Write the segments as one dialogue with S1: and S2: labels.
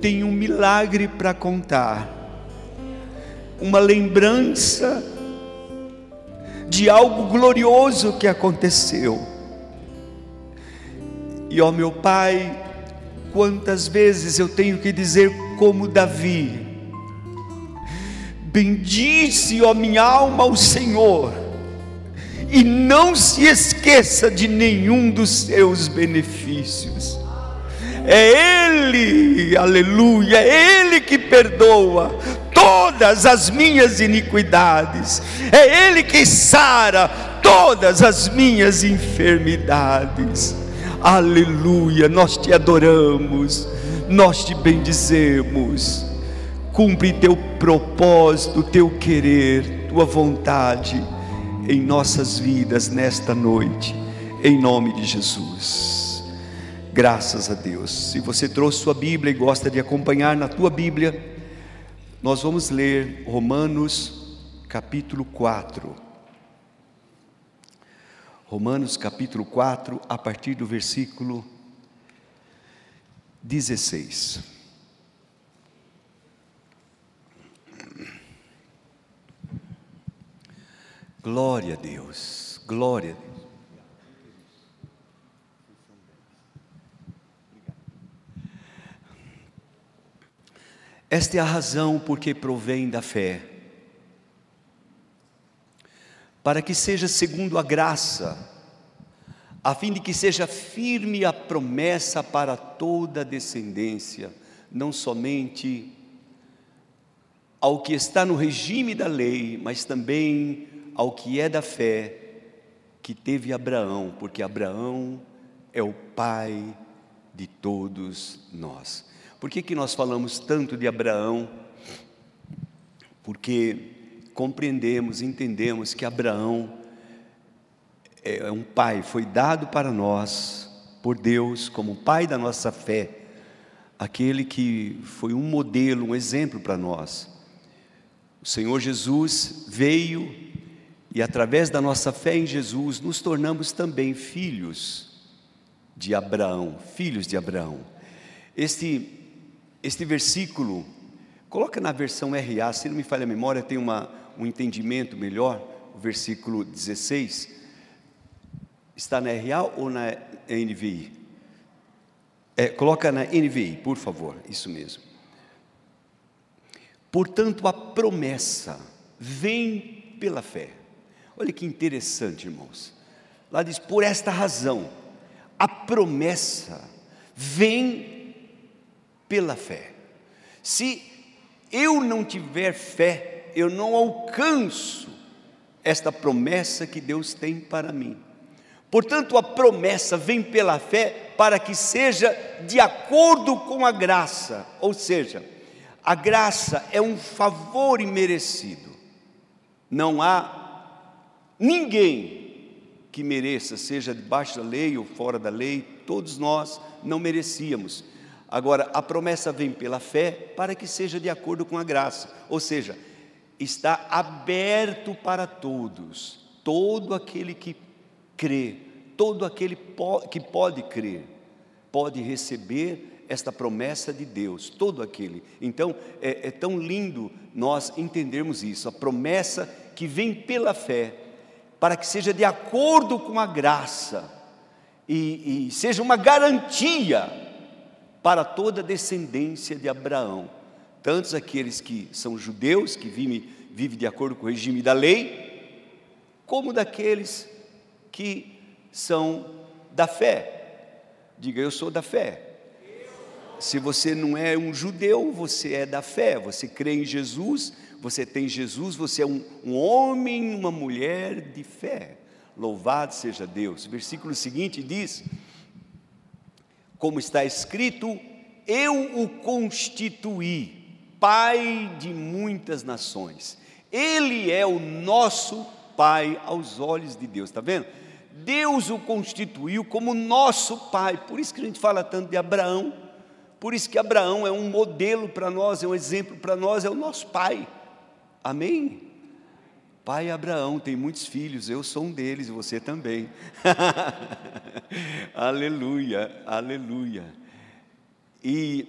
S1: tem um milagre para contar, uma lembrança de algo glorioso que aconteceu. E ó meu Pai, quantas vezes eu tenho que dizer como Davi: Bendize, ó minha alma, ao Senhor, e não se esqueça de nenhum dos seus benefícios. É Ele, aleluia, é Ele que perdoa todas as minhas iniquidades, é Ele que sara todas as minhas enfermidades. Aleluia, nós te adoramos, nós te bendizemos. Cumpre teu propósito, teu querer, tua vontade em nossas vidas nesta noite, em nome de Jesus. Graças a Deus. Se você trouxe sua Bíblia e gosta de acompanhar na tua Bíblia, nós vamos ler Romanos capítulo 4. Romanos capítulo 4, a partir do versículo 16. Glória a Deus, glória a Deus. Esta é a razão porque provém da fé, para que seja segundo a graça, a fim de que seja firme a promessa para toda a descendência, não somente ao que está no regime da lei, mas também ao que é da fé que teve Abraão, porque Abraão é o pai de todos nós. Por que, que nós falamos tanto de Abraão? Porque compreendemos, entendemos que Abraão é um pai, foi dado para nós por Deus como pai da nossa fé, aquele que foi um modelo, um exemplo para nós. O Senhor Jesus veio e através da nossa fé em Jesus nos tornamos também filhos de Abraão, filhos de Abraão. Este este versículo, coloca na versão RA, se não me falha a memória, tem uma, um entendimento melhor, o versículo 16. Está na RA ou na NVI? É, coloca na NVI, por favor, isso mesmo. Portanto, a promessa vem pela fé. Olha que interessante, irmãos. Lá diz: por esta razão, a promessa vem pela fé. Se eu não tiver fé, eu não alcanço esta promessa que Deus tem para mim. Portanto, a promessa vem pela fé para que seja de acordo com a graça, ou seja, a graça é um favor imerecido. Não há ninguém que mereça, seja debaixo da lei ou fora da lei, todos nós não merecíamos. Agora, a promessa vem pela fé para que seja de acordo com a graça, ou seja, está aberto para todos, todo aquele que crê, todo aquele que pode crer, pode receber esta promessa de Deus, todo aquele. Então, é, é tão lindo nós entendermos isso, a promessa que vem pela fé, para que seja de acordo com a graça e, e seja uma garantia para toda a descendência de Abraão, tantos aqueles que são judeus, que vivem, vivem de acordo com o regime da lei, como daqueles que são da fé. Diga, eu sou da fé. Se você não é um judeu, você é da fé, você crê em Jesus, você tem Jesus, você é um, um homem, uma mulher de fé. Louvado seja Deus. O versículo seguinte diz: como está escrito: Eu o constituí, pai de muitas nações. Ele é o nosso pai aos olhos de Deus, está vendo? Deus o constituiu como nosso pai, por isso que a gente fala tanto de Abraão, por isso que Abraão é um modelo para nós, é um exemplo para nós, é o nosso pai, amém? Pai Abraão tem muitos filhos, eu sou um deles e você também. aleluia, aleluia. E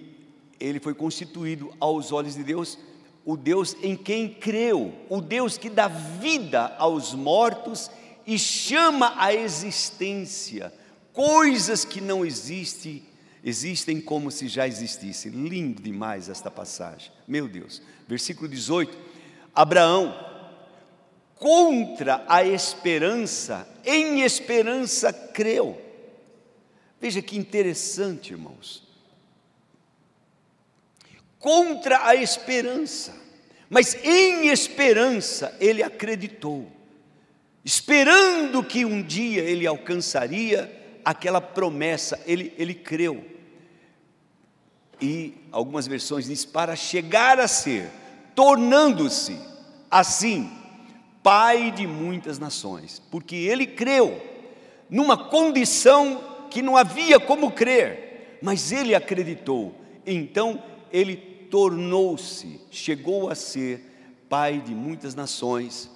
S1: ele foi constituído aos olhos de Deus o Deus em quem creu, o Deus que dá vida aos mortos e chama à existência coisas que não existem, existem como se já existissem. Lindo demais esta passagem. Meu Deus. Versículo 18. Abraão, contra a esperança, em esperança creu. Veja que interessante, irmãos contra a esperança, mas em esperança ele acreditou, esperando que um dia ele alcançaria aquela promessa, ele, ele creu. E algumas versões diz para chegar a ser, tornando-se assim pai de muitas nações, porque ele creu numa condição que não havia como crer, mas ele acreditou. Então ele tornou-se, chegou a ser pai de muitas nações,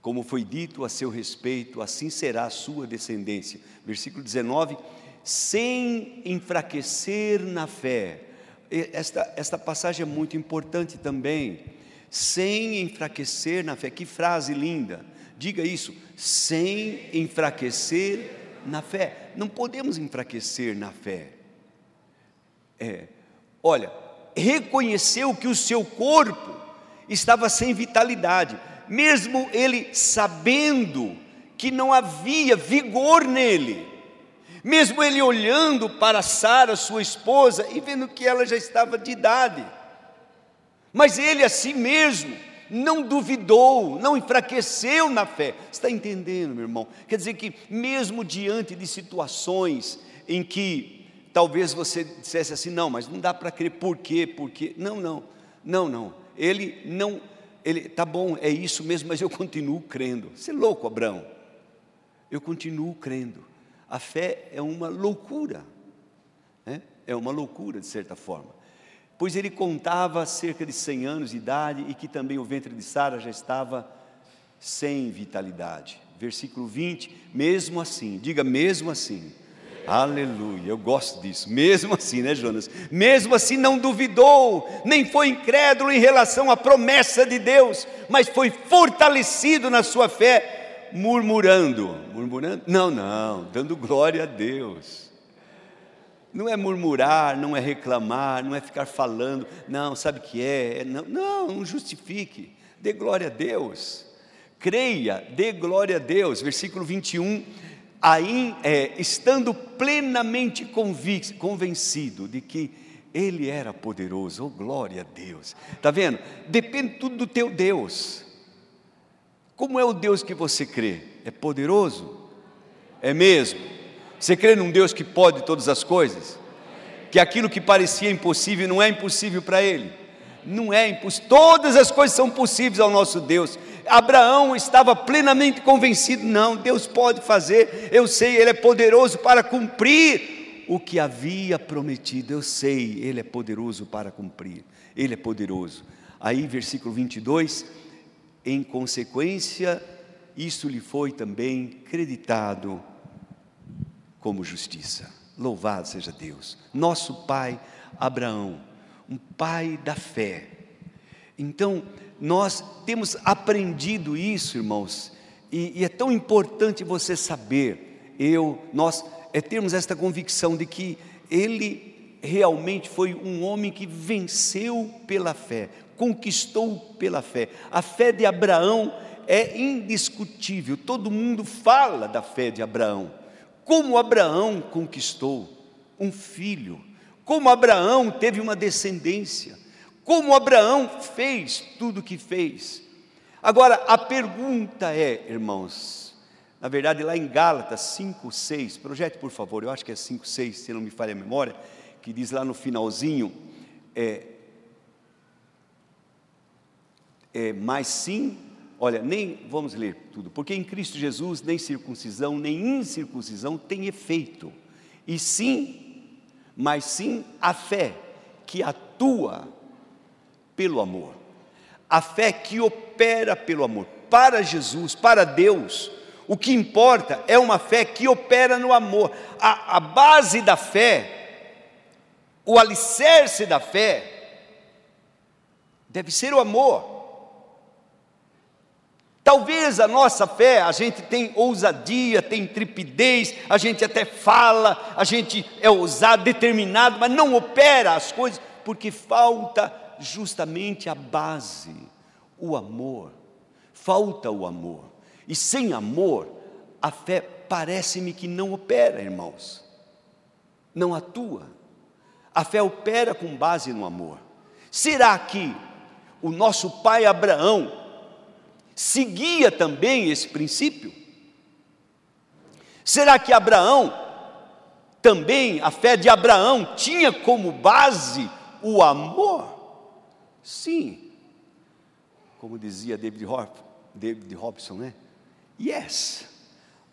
S1: como foi dito a seu respeito, assim será a sua descendência. Versículo 19: sem enfraquecer na fé. Esta, esta passagem é muito importante também. Sem enfraquecer na fé. Que frase linda! Diga isso, sem enfraquecer na fé. Não podemos enfraquecer na fé. É, olha, reconheceu que o seu corpo estava sem vitalidade, mesmo ele sabendo que não havia vigor nele, mesmo ele olhando para Sara, sua esposa, e vendo que ela já estava de idade, mas ele a si mesmo não duvidou, não enfraqueceu na fé. Está entendendo, meu irmão? Quer dizer que, mesmo diante de situações em que talvez você dissesse assim: não, mas não dá para crer, por quê? Por quê? Não, não, não, não. Ele não, ele, tá bom, é isso mesmo, mas eu continuo crendo. Você é louco, Abraão? Eu continuo crendo. A fé é uma loucura, né? é uma loucura de certa forma. Pois ele contava cerca de 100 anos de idade e que também o ventre de Sara já estava sem vitalidade. Versículo 20: mesmo assim, diga mesmo assim Aleluia, eu gosto disso. Mesmo assim, né, Jonas? Mesmo assim, não duvidou, nem foi incrédulo em relação à promessa de Deus, mas foi fortalecido na sua fé, murmurando. Murmurando? Não, não, dando glória a Deus. Não é murmurar, não é reclamar, não é ficar falando, não, sabe o que é? é não, não, não justifique, dê glória a Deus. Creia, dê glória a Deus. Versículo 21 aí, é, estando plenamente convencido de que Ele era poderoso, oh glória a Deus, está vendo? Depende tudo do teu Deus. Como é o Deus que você crê? É poderoso? É mesmo? Você crê num Deus que pode todas as coisas? Que aquilo que parecia impossível não é impossível para Ele? Não é impossível, todas as coisas são possíveis ao nosso Deus. Abraão estava plenamente convencido: não, Deus pode fazer, eu sei, Ele é poderoso para cumprir o que havia prometido, eu sei, Ele é poderoso para cumprir, Ele é poderoso. Aí, versículo 22, em consequência, isso lhe foi também creditado como justiça. Louvado seja Deus, nosso pai Abraão, um pai da fé. Então, nós temos aprendido isso, irmãos, e, e é tão importante você saber, eu, nós, é termos esta convicção de que ele realmente foi um homem que venceu pela fé, conquistou pela fé. A fé de Abraão é indiscutível, todo mundo fala da fé de Abraão. Como Abraão conquistou um filho, como Abraão teve uma descendência como Abraão fez tudo o que fez. Agora, a pergunta é, irmãos, na verdade, lá em Gálatas 5, 6, projete por favor, eu acho que é 5, 6, se não me falha a memória, que diz lá no finalzinho, é, é, mas sim, olha, nem, vamos ler tudo, porque em Cristo Jesus nem circuncisão, nem incircuncisão tem efeito, e sim, mas sim a fé que atua pelo amor. A fé que opera pelo amor. Para Jesus, para Deus, o que importa é uma fé que opera no amor. A, a base da fé o alicerce da fé deve ser o amor. Talvez a nossa fé, a gente tem ousadia, tem trepidez, a gente até fala, a gente é ousado, determinado, mas não opera as coisas, porque falta justamente a base, o amor. Falta o amor. E sem amor, a fé parece-me que não opera, irmãos. Não atua. A fé opera com base no amor. Será que o nosso pai Abraão seguia também esse princípio? Será que Abraão, também a fé de Abraão, tinha como base o amor? Sim, como dizia David, Hop, David Robson, né? Yes,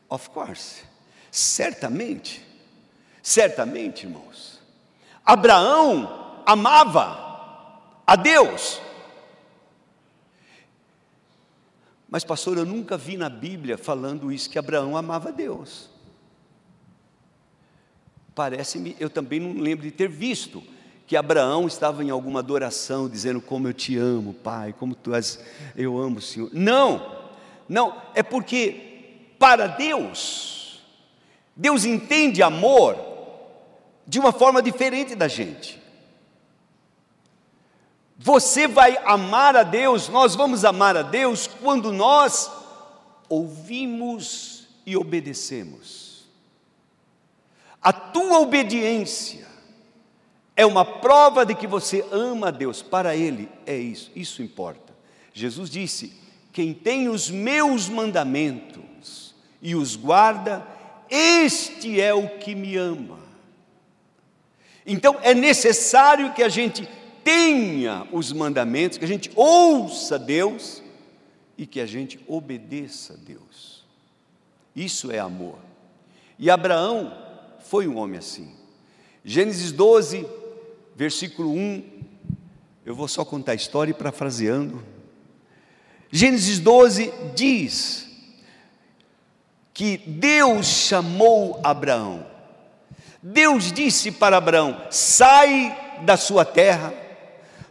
S1: of course, certamente, certamente, irmãos. Abraão amava a Deus, Mas, pastor, eu nunca vi na Bíblia falando isso, que Abraão amava Deus. Parece-me, eu também não lembro de ter visto que Abraão estava em alguma adoração, dizendo como eu te amo, Pai, como tu és, eu amo o Senhor. Não, não, é porque para Deus, Deus entende amor de uma forma diferente da gente. Você vai amar a Deus, nós vamos amar a Deus quando nós ouvimos e obedecemos. A tua obediência é uma prova de que você ama a Deus, para Ele é isso, isso importa. Jesus disse: Quem tem os meus mandamentos e os guarda, este é o que me ama. Então é necessário que a gente tenha os mandamentos, que a gente ouça Deus e que a gente obedeça a Deus. Isso é amor. E Abraão foi um homem assim. Gênesis 12, versículo 1. Eu vou só contar a história e parafraseando. Gênesis 12 diz que Deus chamou Abraão. Deus disse para Abraão: sai da sua terra,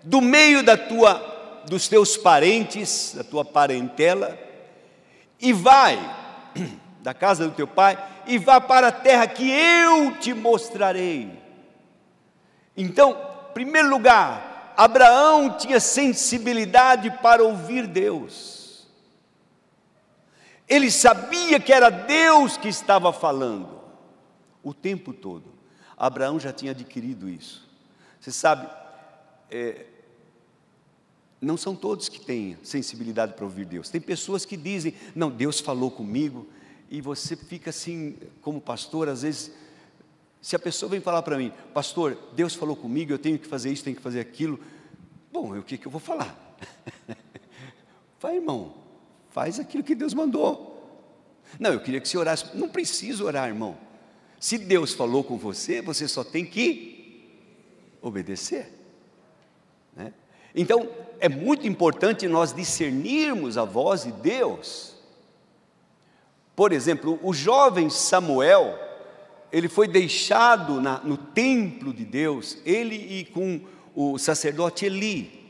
S1: do meio da tua, dos teus parentes, da tua parentela, e vai da casa do teu pai e vá para a terra que eu te mostrarei. Então, em primeiro lugar, Abraão tinha sensibilidade para ouvir Deus. Ele sabia que era Deus que estava falando o tempo todo. Abraão já tinha adquirido isso. Você sabe, é, não são todos que têm sensibilidade para ouvir Deus. Tem pessoas que dizem, não, Deus falou comigo, e você fica assim, como pastor, às vezes, se a pessoa vem falar para mim, pastor, Deus falou comigo, eu tenho que fazer isso, tenho que fazer aquilo, bom, o que, que eu vou falar? Vai, irmão, faz aquilo que Deus mandou. Não, eu queria que você orasse. Não precisa orar, irmão. Se Deus falou com você, você só tem que obedecer. Então, é muito importante nós discernirmos a voz de Deus. Por exemplo, o jovem Samuel, ele foi deixado na, no templo de Deus, ele e com o sacerdote Eli.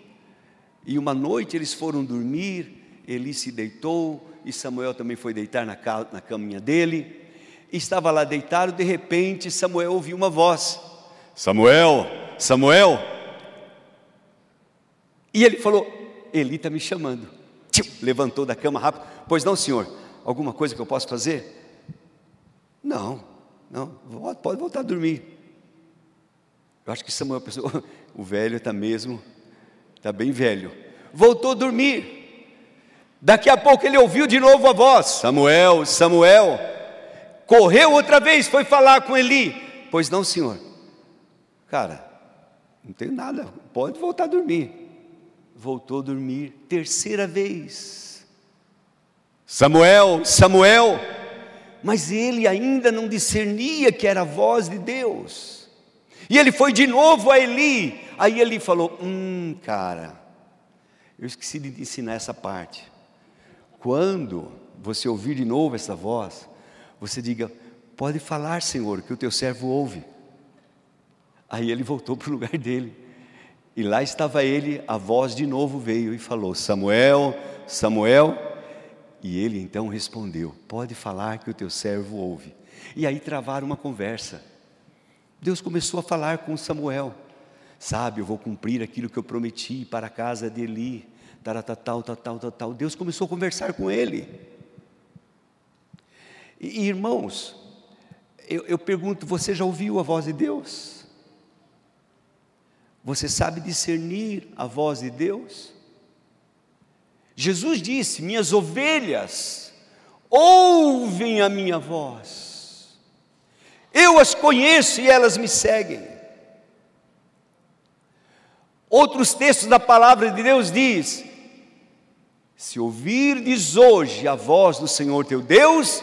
S1: E uma noite eles foram dormir, Eli se deitou, e Samuel também foi deitar na, na caminha dele. Estava lá deitado, de repente Samuel ouviu uma voz: Samuel, Samuel. E ele falou: Eli está me chamando. Levantou da cama rápido. Pois não, senhor, alguma coisa que eu possa fazer? Não, não, pode voltar a dormir. Eu acho que Samuel pensou: o velho está mesmo, está bem velho. Voltou a dormir. Daqui a pouco ele ouviu de novo a voz: Samuel, Samuel. Correu outra vez, foi falar com Eli. Pois não, senhor. Cara, não tenho nada, pode voltar a dormir voltou a dormir terceira vez. Samuel, Samuel, mas ele ainda não discernia que era a voz de Deus. E ele foi de novo a Eli. Aí ele falou: Hum, cara, eu esqueci de ensinar essa parte. Quando você ouvir de novo essa voz, você diga: Pode falar, Senhor, que o teu servo ouve. Aí ele voltou para o lugar dele. E lá estava ele, a voz de novo veio e falou: Samuel, Samuel. E ele então respondeu: Pode falar que o teu servo ouve. E aí travaram uma conversa. Deus começou a falar com Samuel. Sabe, eu vou cumprir aquilo que eu prometi para a casa de Eli. Tal, tal, tal, tal, tal. Deus começou a conversar com ele. E, irmãos, eu, eu pergunto: você já ouviu a voz de Deus? Você sabe discernir a voz de Deus? Jesus disse: Minhas ovelhas ouvem a minha voz, eu as conheço e elas me seguem. Outros textos da palavra de Deus diz: Se ouvirdes hoje a voz do Senhor teu Deus,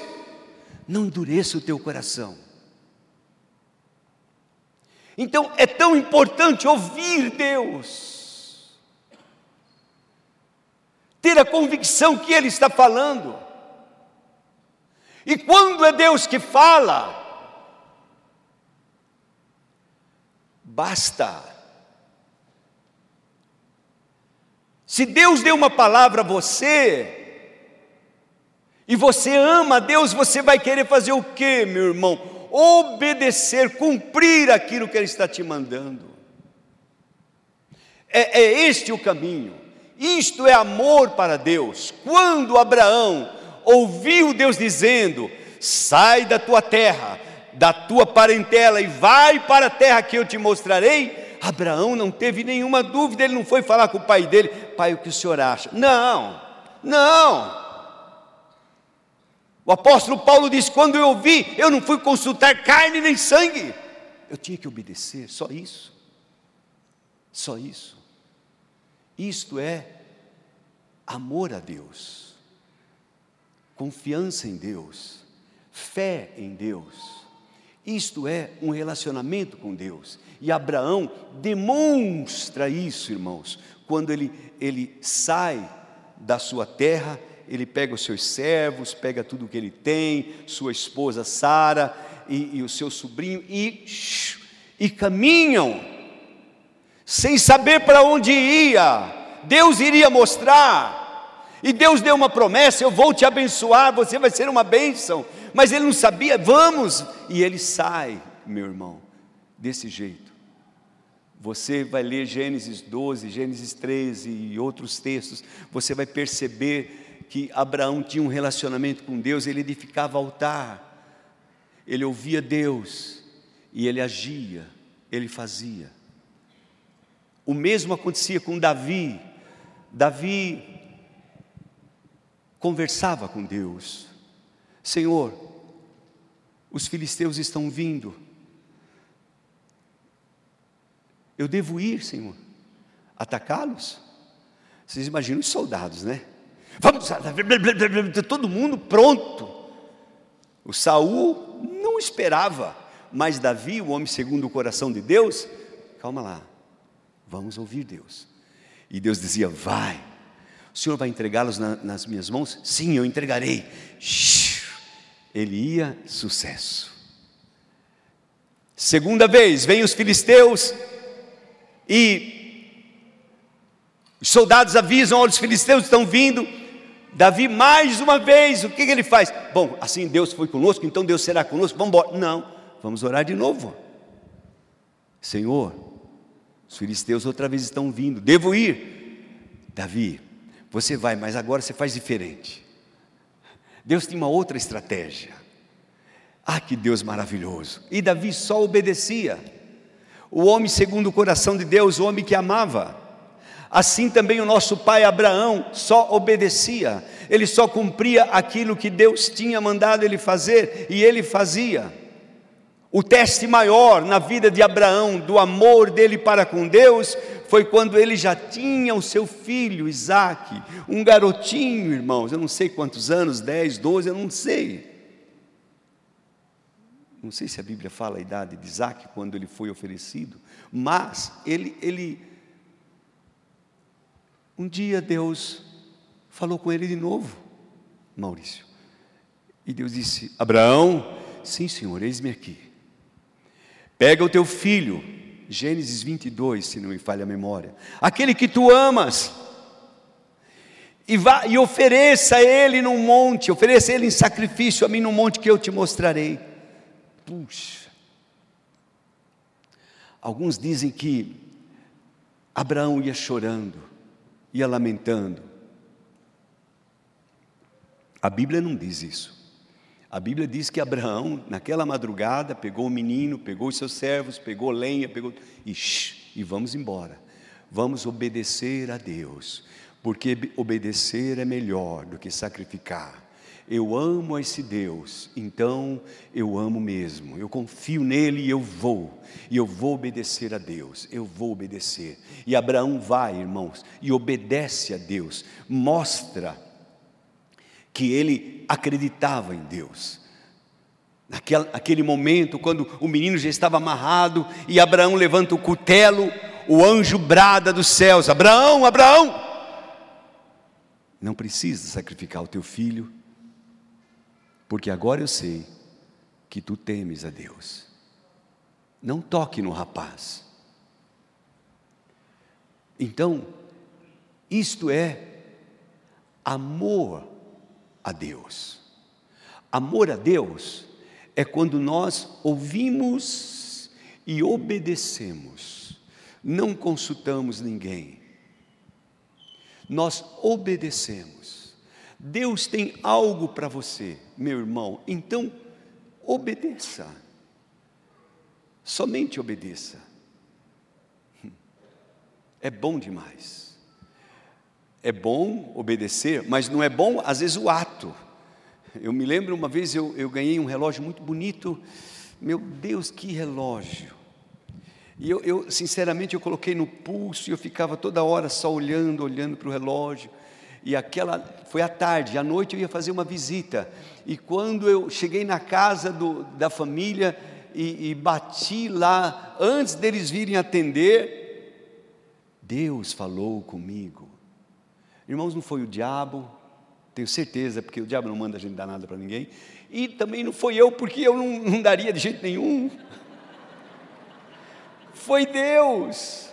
S1: não endureça o teu coração. Então é tão importante ouvir Deus, ter a convicção que Ele está falando. E quando é Deus que fala, basta. Se Deus deu uma palavra a você, e você ama Deus, você vai querer fazer o que, meu irmão? Obedecer, cumprir aquilo que Ele está te mandando. É, é este o caminho. Isto é amor para Deus. Quando Abraão ouviu Deus dizendo: Sai da tua terra, da tua parentela e vai para a terra que eu te mostrarei. Abraão não teve nenhuma dúvida, ele não foi falar com o pai dele: Pai, o que o senhor acha? Não, não. O apóstolo Paulo diz: quando eu ouvi, eu não fui consultar carne nem sangue, eu tinha que obedecer, só isso. Só isso. Isto é amor a Deus, confiança em Deus, fé em Deus. Isto é um relacionamento com Deus. E Abraão demonstra isso, irmãos, quando ele, ele sai da sua terra ele pega os seus servos, pega tudo o que ele tem, sua esposa Sara e, e, o seu sobrinho e, e caminham, sem saber para onde ia. Deus iria mostrar, e Deus deu uma promessa: eu vou te abençoar, você vai ser uma bênção. Mas ele não sabia, vamos, e ele sai, meu irmão, desse jeito. Você vai ler Gênesis 12, Gênesis 13 e outros textos, você vai perceber que Abraão tinha um relacionamento com Deus, ele edificava altar, ele ouvia Deus e ele agia, ele fazia. O mesmo acontecia com Davi. Davi conversava com Deus: Senhor, os filisteus estão vindo. Eu devo ir, Senhor, atacá-los? Vocês imaginam os soldados, né? Vamos, todo mundo pronto. O Saul não esperava, mas Davi, o homem segundo o coração de Deus, calma lá, vamos ouvir Deus. E Deus dizia: Vai, o Senhor vai entregá-los na, nas minhas mãos? Sim, eu entregarei. Ele ia, sucesso. Segunda vez, vem os filisteus e os soldados avisam: olha, os filisteus estão vindo. Davi, mais uma vez, o que, que ele faz? Bom, assim Deus foi conosco, então Deus será conosco, vamos embora. Não, vamos orar de novo. Senhor, os filisteus outra vez estão vindo, devo ir. Davi, você vai, mas agora você faz diferente. Deus tem uma outra estratégia. Ah, que Deus maravilhoso! E Davi só obedecia. O homem segundo o coração de Deus, o homem que amava. Assim também o nosso pai Abraão só obedecia, ele só cumpria aquilo que Deus tinha mandado ele fazer e ele fazia. O teste maior na vida de Abraão, do amor dele para com Deus, foi quando ele já tinha o seu filho Isaac, um garotinho, irmãos, eu não sei quantos anos, 10, 12, eu não sei. Não sei se a Bíblia fala a idade de Isaac quando ele foi oferecido, mas ele, ele um dia Deus falou com ele de novo, Maurício. E Deus disse: Abraão, sim, senhor, eis-me aqui. Pega o teu filho, Gênesis 22, se não me falha a memória. Aquele que tu amas, e, vá, e ofereça ele num monte, ofereça ele em sacrifício a mim num monte que eu te mostrarei. Puxa. Alguns dizem que Abraão ia chorando, ia lamentando. A Bíblia não diz isso. A Bíblia diz que Abraão, naquela madrugada, pegou o menino, pegou os seus servos, pegou lenha, pegou. Shh, e vamos embora. Vamos obedecer a Deus, porque obedecer é melhor do que sacrificar. Eu amo esse Deus, então eu amo mesmo. Eu confio nele e eu vou. E eu vou obedecer a Deus. Eu vou obedecer. E Abraão vai, irmãos, e obedece a Deus. Mostra que ele acreditava em Deus. Naquele, naquele momento, quando o menino já estava amarrado e Abraão levanta o cutelo, o anjo brada dos céus: Abraão, Abraão, não precisa sacrificar o teu filho, porque agora eu sei que tu temes a Deus. Não toque no rapaz. Então, isto é amor a Deus. Amor a Deus é quando nós ouvimos e obedecemos, não consultamos ninguém, nós obedecemos. Deus tem algo para você, meu irmão, então obedeça, somente obedeça. É bom demais. É bom obedecer, mas não é bom, às vezes, o ato. Eu me lembro uma vez eu, eu ganhei um relógio muito bonito. Meu Deus, que relógio! E eu, eu, sinceramente, eu coloquei no pulso e eu ficava toda hora só olhando, olhando para o relógio. E aquela foi à tarde, à noite eu ia fazer uma visita. E quando eu cheguei na casa do, da família e, e bati lá, antes deles virem atender, Deus falou comigo. Irmãos, não foi o diabo, tenho certeza, porque o diabo não manda a gente dar nada para ninguém, e também não foi eu, porque eu não, não daria de jeito nenhum. Foi Deus.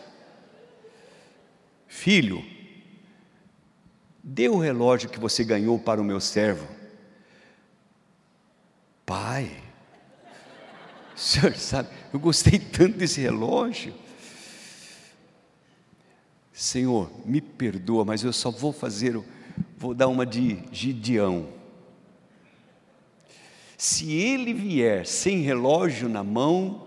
S1: Filho, dê o relógio que você ganhou para o meu servo. Pai, o senhor sabe, eu gostei tanto desse relógio. Senhor, me perdoa, mas eu só vou fazer, vou dar uma de Gideão. Se ele vier sem relógio na mão,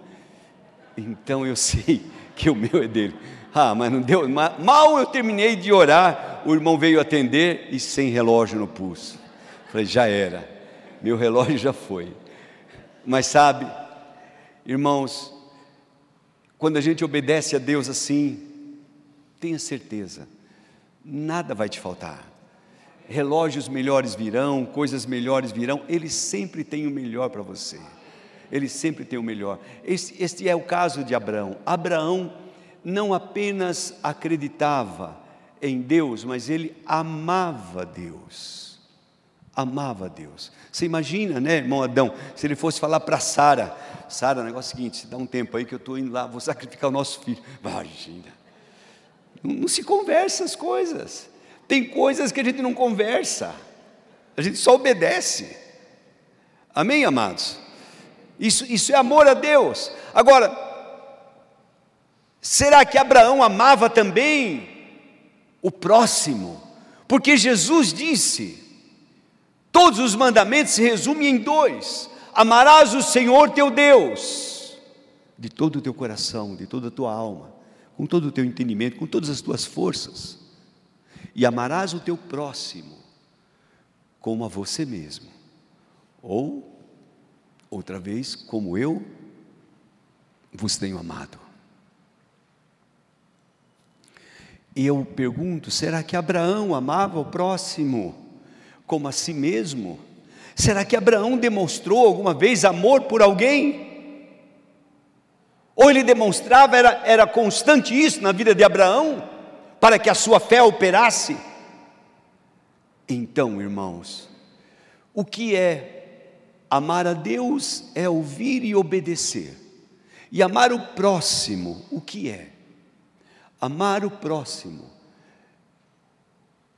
S1: então eu sei que o meu é dele. Ah, mas não deu, mal eu terminei de orar, o irmão veio atender e sem relógio no pulso. Falei, já era, meu relógio já foi. Mas sabe, irmãos, quando a gente obedece a Deus assim, Tenha certeza, nada vai te faltar. Relógios melhores virão, coisas melhores virão, ele sempre tem o melhor para você. Ele sempre tem o melhor. Este, este é o caso de Abraão. Abraão não apenas acreditava em Deus, mas ele amava Deus. Amava Deus. Você imagina, né, irmão Adão, se ele fosse falar para Sara: Sara, negócio é o seguinte, dá um tempo aí que eu estou indo lá, vou sacrificar o nosso filho. Imagina. Não se conversa as coisas. Tem coisas que a gente não conversa, a gente só obedece. Amém, amados? Isso, isso é amor a Deus. Agora, será que Abraão amava também o próximo? Porque Jesus disse: todos os mandamentos se resumem em dois: amarás o Senhor teu Deus, de todo o teu coração, de toda a tua alma com todo o teu entendimento, com todas as tuas forças, e amarás o teu próximo como a você mesmo, ou, outra vez, como eu vos tenho amado. E eu pergunto: será que Abraão amava o próximo como a si mesmo? Será que Abraão demonstrou alguma vez amor por alguém? Ou ele demonstrava, era, era constante isso na vida de Abraão, para que a sua fé operasse? Então, irmãos, o que é amar a Deus é ouvir e obedecer. E amar o próximo, o que é? Amar o próximo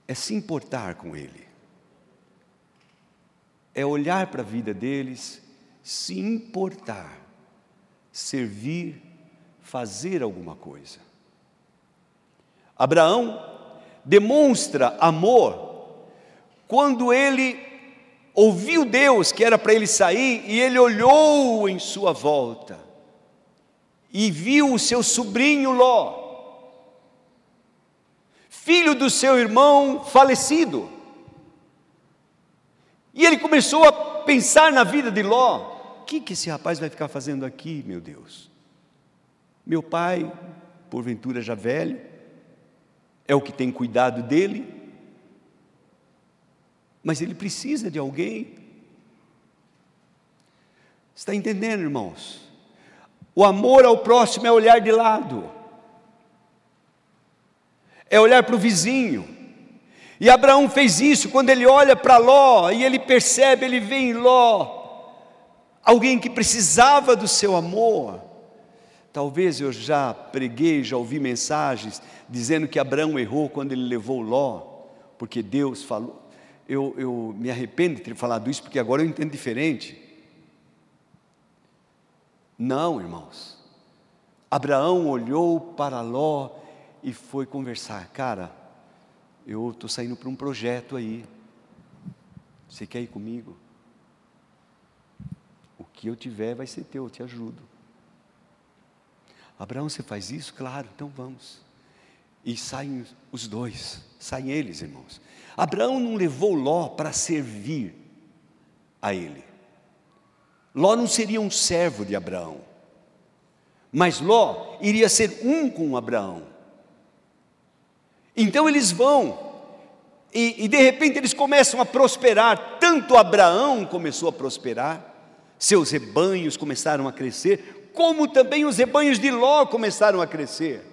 S1: é se importar com ele, é olhar para a vida deles, se importar, servir, fazer alguma coisa. Abraão demonstra amor quando ele ouviu Deus que era para ele sair e ele olhou em sua volta e viu o seu sobrinho Ló, filho do seu irmão falecido. E ele começou a pensar na vida de Ló: o que, que esse rapaz vai ficar fazendo aqui, meu Deus? Meu pai, porventura já velho, é o que tem cuidado dele, mas ele precisa de alguém. Está entendendo, irmãos? O amor ao próximo é olhar de lado, é olhar para o vizinho. E Abraão fez isso quando ele olha para Ló e ele percebe, ele vê em Ló alguém que precisava do seu amor. Talvez eu já preguei, já ouvi mensagens dizendo que Abraão errou quando ele levou Ló, porque Deus falou. Eu, eu me arrependo de ter falado isso, porque agora eu entendo diferente. Não, irmãos. Abraão olhou para Ló e foi conversar. Cara, eu estou saindo para um projeto aí. Você quer ir comigo? O que eu tiver vai ser teu, eu te ajudo. Abraão, você faz isso? Claro, então vamos. E saem os dois, saem eles, irmãos. Abraão não levou Ló para servir a ele. Ló não seria um servo de Abraão, mas Ló iria ser um com Abraão. Então eles vão, e, e, de repente eles começam a prosperar. Tanto Abraão começou a prosperar, seus rebanhos começaram a crescer, como também os rebanhos de Ló começaram a crescer.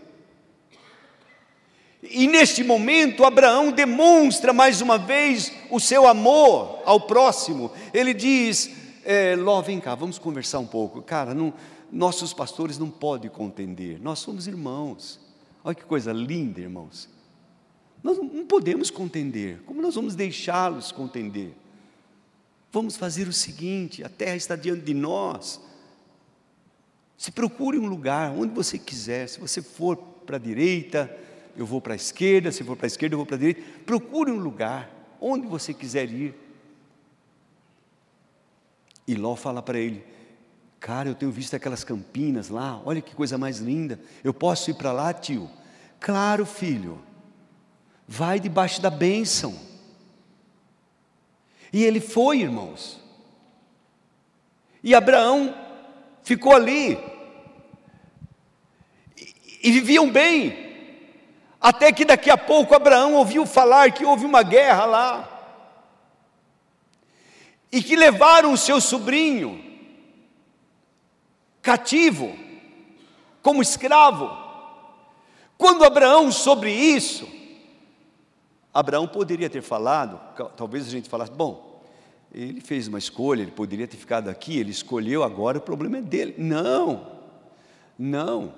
S1: E neste momento, Abraão demonstra mais uma vez o seu amor ao próximo. Ele diz: é, Ló, vem cá, vamos conversar um pouco. Cara, não, nossos pastores não podem contender, nós somos irmãos. Olha que coisa linda, irmãos. Nós não podemos contender, como nós vamos deixá-los contender? Vamos fazer o seguinte: a terra está diante de nós. Se procure um lugar onde você quiser, se você for para a direita, eu vou para a esquerda, se for para a esquerda, eu vou para a direita. Procure um lugar onde você quiser ir. E Ló fala para ele: Cara, eu tenho visto aquelas campinas lá, olha que coisa mais linda. Eu posso ir para lá, tio? Claro, filho. Vai debaixo da bênção. E ele foi, irmãos. E Abraão ficou ali. E, e viviam bem. Até que daqui a pouco Abraão ouviu falar que houve uma guerra lá e que levaram o seu sobrinho cativo, como escravo. Quando Abraão sobre isso, Abraão poderia ter falado, talvez a gente falasse, bom, ele fez uma escolha, ele poderia ter ficado aqui, ele escolheu agora, o problema é dele. Não, não.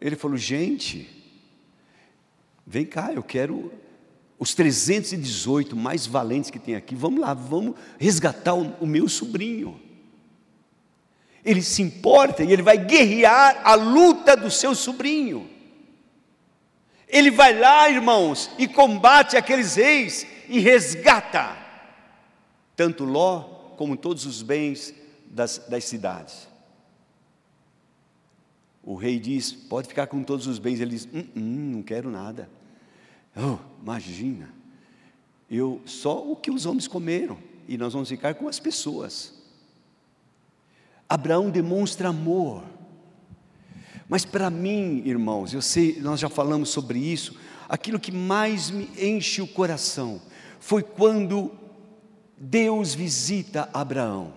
S1: Ele falou, gente, vem cá, eu quero os 318 mais valentes que tem aqui, vamos lá, vamos resgatar o, o meu sobrinho. Ele se importa e ele vai guerrear a luta do seu sobrinho. Ele vai lá, irmãos, e combate aqueles reis e resgata tanto Ló como todos os bens das, das cidades. O rei diz: Pode ficar com todos os bens. Ele diz: hum, hum, Não quero nada. Oh, imagina, eu só o que os homens comeram e nós vamos ficar com as pessoas. Abraão demonstra amor. Mas para mim, irmãos, eu sei, nós já falamos sobre isso, aquilo que mais me enche o coração foi quando Deus visita Abraão.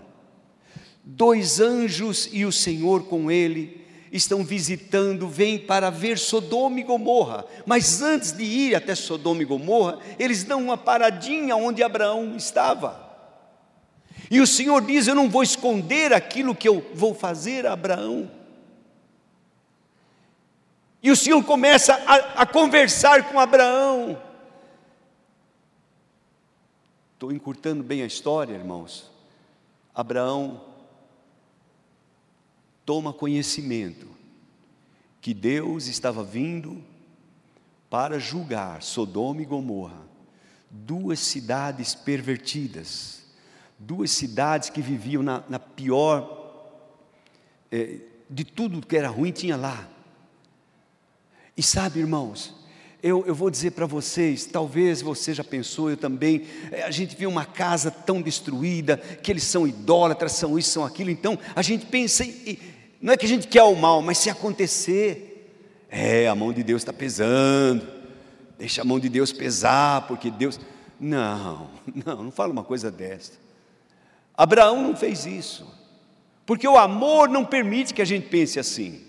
S1: Dois anjos e o Senhor com ele estão visitando, vêm para ver Sodoma e Gomorra. Mas antes de ir até Sodoma e Gomorra, eles dão uma paradinha onde Abraão estava. E o Senhor diz: Eu não vou esconder aquilo que eu vou fazer a Abraão. E o Senhor começa a, a conversar com Abraão. Estou encurtando bem a história, irmãos. Abraão toma conhecimento que Deus estava vindo para julgar Sodoma e Gomorra, duas cidades pervertidas, duas cidades que viviam na, na pior, é, de tudo que era ruim tinha lá. E sabe, irmãos, eu, eu vou dizer para vocês, talvez você já pensou, eu também, é, a gente vê uma casa tão destruída, que eles são idólatras, são isso, são aquilo, então a gente pensa, e, não é que a gente quer o mal, mas se acontecer, é, a mão de Deus está pesando, deixa a mão de Deus pesar, porque Deus. Não, não, não fala uma coisa desta. Abraão não fez isso, porque o amor não permite que a gente pense assim.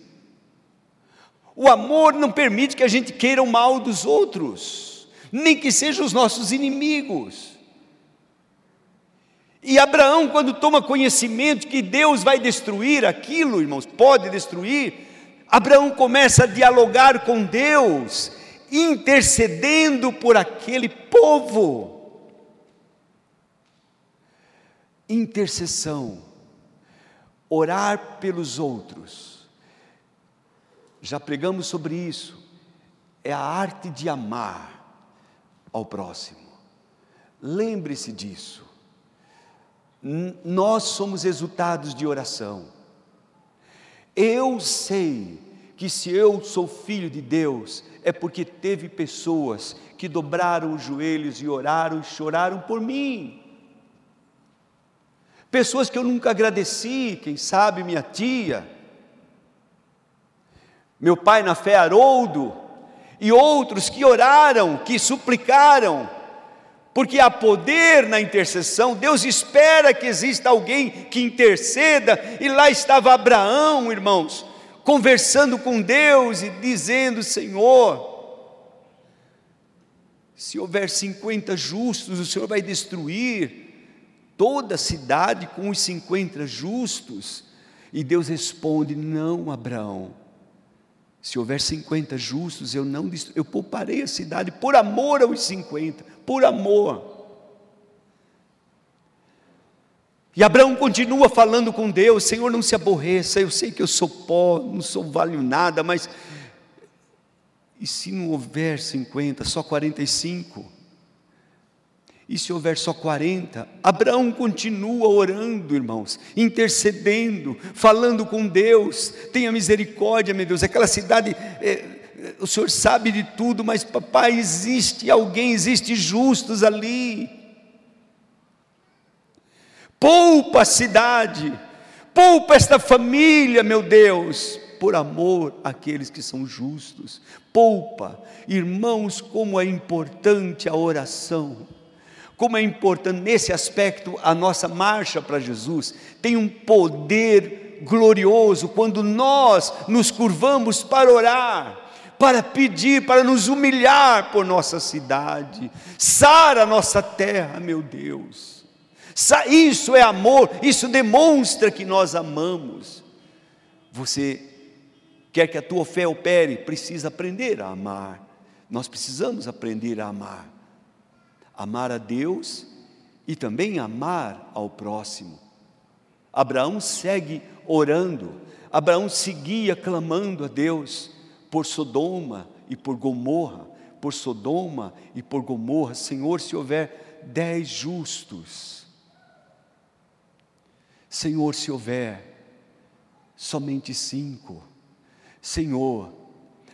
S1: O amor não permite que a gente queira o mal dos outros, nem que sejam os nossos inimigos. E Abraão, quando toma conhecimento que Deus vai destruir aquilo, irmãos, pode destruir, Abraão começa a dialogar com Deus, intercedendo por aquele povo. Intercessão, orar pelos outros já pregamos sobre isso, é a arte de amar ao próximo. Lembre-se disso. Nós somos resultados de oração. Eu sei que se eu sou filho de Deus, é porque teve pessoas que dobraram os joelhos e oraram e choraram por mim. Pessoas que eu nunca agradeci, quem sabe minha tia, meu pai na fé Haroldo, e outros que oraram, que suplicaram, porque há poder na intercessão, Deus espera que exista alguém que interceda, e lá estava Abraão, irmãos, conversando com Deus e dizendo: Senhor, se houver 50 justos, o Senhor vai destruir toda a cidade com os 50 justos. E Deus responde: Não, Abraão, se houver 50 justos, eu não eu pouparei a cidade por amor aos 50, por amor. E Abraão continua falando com Deus: Senhor, não se aborreça, eu sei que eu sou pó, não sou valho nada, mas. E se não houver 50, só 45? E se houver só 40, Abraão continua orando, irmãos, intercedendo, falando com Deus. Tenha misericórdia, meu Deus. Aquela cidade, é, o Senhor sabe de tudo, mas papai, existe alguém, existe justos ali. Poupa a cidade, poupa esta família, meu Deus, por amor àqueles que são justos. Poupa, irmãos, como é importante a oração como é importante nesse aspecto a nossa marcha para Jesus, tem um poder glorioso quando nós nos curvamos para orar, para pedir, para nos humilhar por nossa cidade, sara nossa terra, meu Deus. Isso é amor, isso demonstra que nós amamos. Você quer que a tua fé opere, precisa aprender a amar. Nós precisamos aprender a amar amar a Deus e também amar ao próximo. Abraão segue orando, Abraão seguia clamando a Deus por Sodoma e por Gomorra, por Sodoma e por Gomorra, Senhor, se houver dez justos, Senhor, se houver somente cinco, Senhor,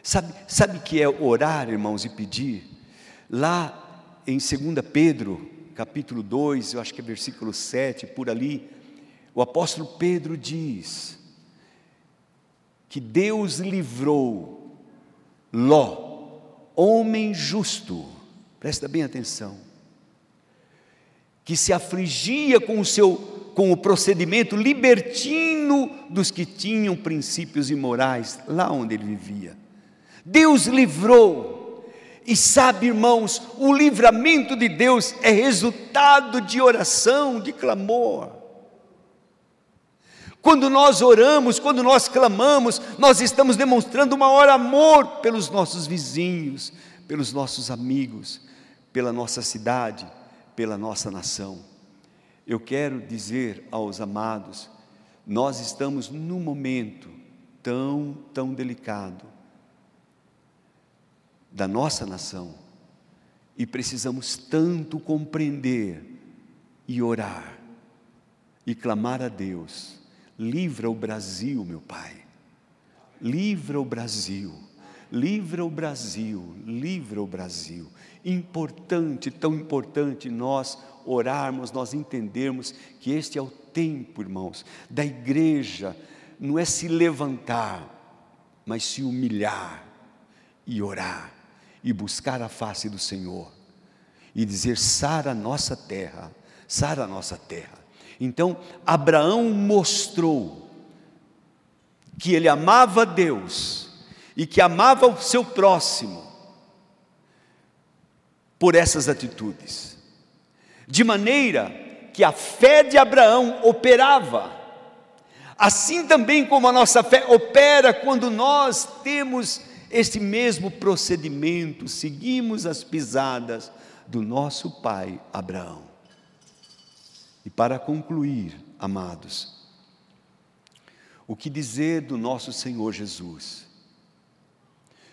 S1: sabe, sabe que é orar, irmãos, e pedir? Lá em 2 Pedro, capítulo 2, eu acho que é versículo 7, por ali, o apóstolo Pedro diz que Deus livrou Ló, homem justo, presta bem atenção, que se afligia com o seu com o procedimento libertino dos que tinham princípios imorais lá onde ele vivia. Deus livrou e sabe, irmãos, o livramento de Deus é resultado de oração, de clamor. Quando nós oramos, quando nós clamamos, nós estamos demonstrando maior amor pelos nossos vizinhos, pelos nossos amigos, pela nossa cidade, pela nossa nação. Eu quero dizer aos amados, nós estamos num momento tão, tão delicado da nossa nação e precisamos tanto compreender e orar e clamar a Deus Livra o Brasil, meu Pai. Livra o Brasil. Livra o Brasil. Livra o Brasil. Importante, tão importante nós orarmos, nós entendermos que este é o tempo, irmãos, da igreja, não é se levantar, mas se humilhar e orar e buscar a face do Senhor e dizer: sara a nossa terra, sara nossa terra. Então, Abraão mostrou que ele amava Deus e que amava o seu próximo por essas atitudes, de maneira que a fé de Abraão operava, assim também como a nossa fé opera quando nós temos este mesmo procedimento, seguimos as pisadas do nosso pai Abraão. E para concluir, amados, o que dizer do nosso Senhor Jesus?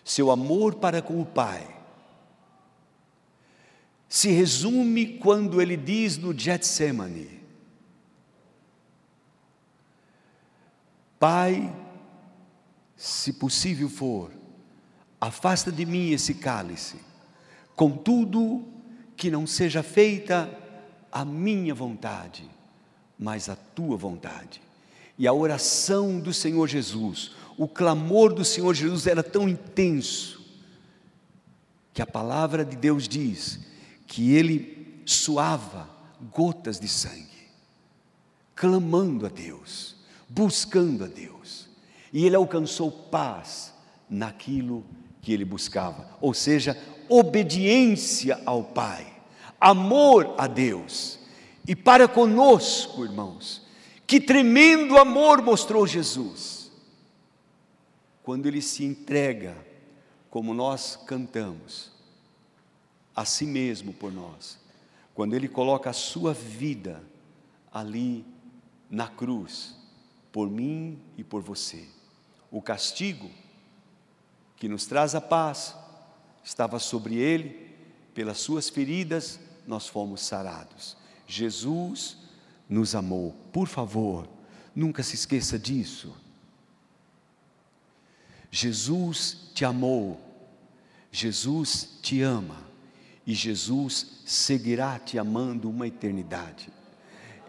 S1: Seu amor para com o Pai se resume quando ele diz no Getsemane: Pai, se possível for, afasta de mim esse cálice, contudo, que não seja feita a minha vontade, mas a tua vontade. E a oração do Senhor Jesus, o clamor do Senhor Jesus era tão intenso, que a palavra de Deus diz que ele suava gotas de sangue, clamando a Deus, buscando a Deus, e ele alcançou paz naquilo que ele buscava, ou seja, obediência ao Pai amor a Deus. E para conosco, irmãos, que tremendo amor mostrou Jesus. Quando ele se entrega, como nós cantamos, a si mesmo por nós. Quando ele coloca a sua vida ali na cruz, por mim e por você. O castigo que nos traz a paz estava sobre ele, pelas suas feridas nós fomos sarados. Jesus nos amou. Por favor, nunca se esqueça disso. Jesus te amou, Jesus te ama e Jesus seguirá te amando uma eternidade.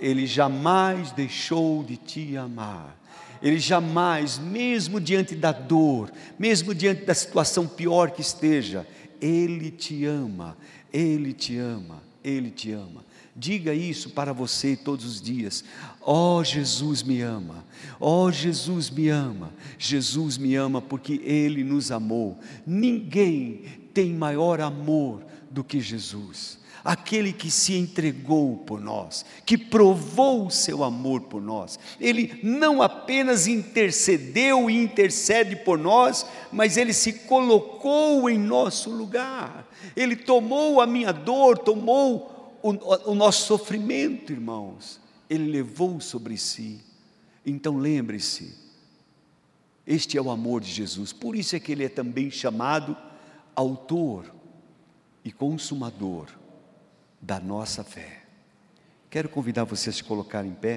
S1: Ele jamais deixou de te amar. Ele jamais, mesmo diante da dor, mesmo diante da situação pior que esteja, Ele te ama, Ele te ama. Ele te ama. Diga isso para você todos os dias. Ó oh, Jesus me ama. Ó oh, Jesus me ama. Jesus me ama porque Ele nos amou. Ninguém tem maior amor do que Jesus. Aquele que se entregou por nós, que provou o seu amor por nós. Ele não apenas intercedeu e intercede por nós, mas ele se colocou em nosso lugar. Ele tomou a minha dor, tomou o, o nosso sofrimento, irmãos. Ele levou sobre si. Então lembre-se, este é o amor de Jesus. Por isso é que ele é também chamado autor e consumador da nossa fé. Quero convidar você a se colocar em pé.